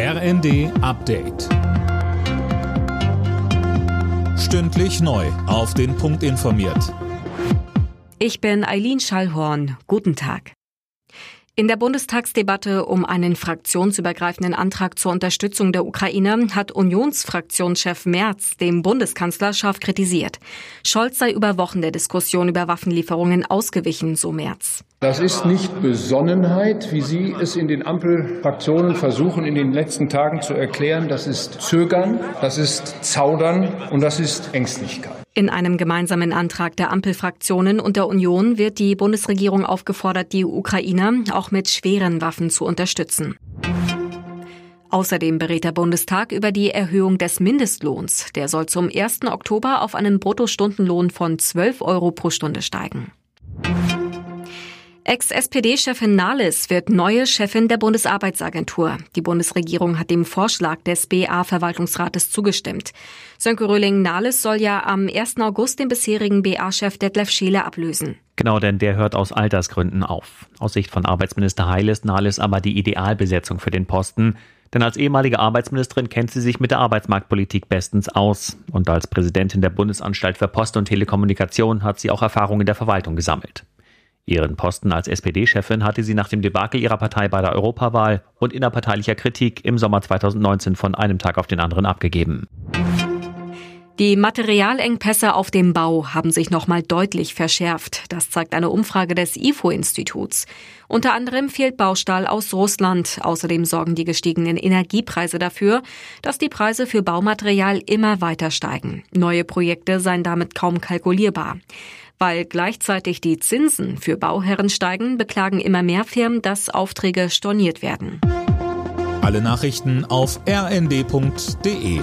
RND Update. Stündlich neu. Auf den Punkt informiert. Ich bin Eileen Schallhorn. Guten Tag. In der Bundestagsdebatte um einen fraktionsübergreifenden Antrag zur Unterstützung der Ukraine hat Unionsfraktionschef Merz dem Bundeskanzler scharf kritisiert. Scholz sei über Wochen der Diskussion über Waffenlieferungen ausgewichen, so Merz. Das ist nicht Besonnenheit, wie Sie es in den Ampelfraktionen versuchen, in den letzten Tagen zu erklären. Das ist Zögern, das ist Zaudern und das ist Ängstlichkeit. In einem gemeinsamen Antrag der Ampelfraktionen und der Union wird die Bundesregierung aufgefordert, die Ukraine auch mit schweren Waffen zu unterstützen. Außerdem berät der Bundestag über die Erhöhung des Mindestlohns. Der soll zum 1. Oktober auf einen Bruttostundenlohn von 12 Euro pro Stunde steigen. Ex-SPD-Chefin Nahles wird neue Chefin der Bundesarbeitsagentur. Die Bundesregierung hat dem Vorschlag des BA-Verwaltungsrates zugestimmt. Sönke Röhling-Nahles soll ja am 1. August den bisherigen BA-Chef Detlef Scheele ablösen. Genau, denn der hört aus Altersgründen auf. Aus Sicht von Arbeitsminister Heil ist Nahles aber die Idealbesetzung für den Posten. Denn als ehemalige Arbeitsministerin kennt sie sich mit der Arbeitsmarktpolitik bestens aus. Und als Präsidentin der Bundesanstalt für Post und Telekommunikation hat sie auch Erfahrung in der Verwaltung gesammelt. Ihren Posten als SPD-Chefin hatte sie nach dem Debakel ihrer Partei bei der Europawahl und innerparteilicher Kritik im Sommer 2019 von einem Tag auf den anderen abgegeben. Die Materialengpässe auf dem Bau haben sich nochmal deutlich verschärft. Das zeigt eine Umfrage des IFO-Instituts. Unter anderem fehlt Baustahl aus Russland. Außerdem sorgen die gestiegenen Energiepreise dafür, dass die Preise für Baumaterial immer weiter steigen. Neue Projekte seien damit kaum kalkulierbar. Weil gleichzeitig die Zinsen für Bauherren steigen, beklagen immer mehr Firmen, dass Aufträge storniert werden. Alle Nachrichten auf rnd.de